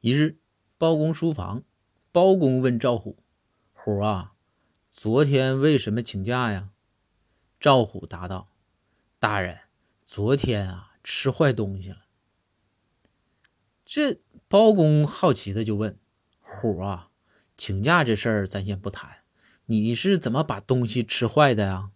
一日，包公书房，包公问赵虎：“虎啊，昨天为什么请假呀？”赵虎答道：“大人，昨天啊，吃坏东西了。”这包公好奇的就问：“虎啊，请假这事儿咱先不谈，你是怎么把东西吃坏的呀？”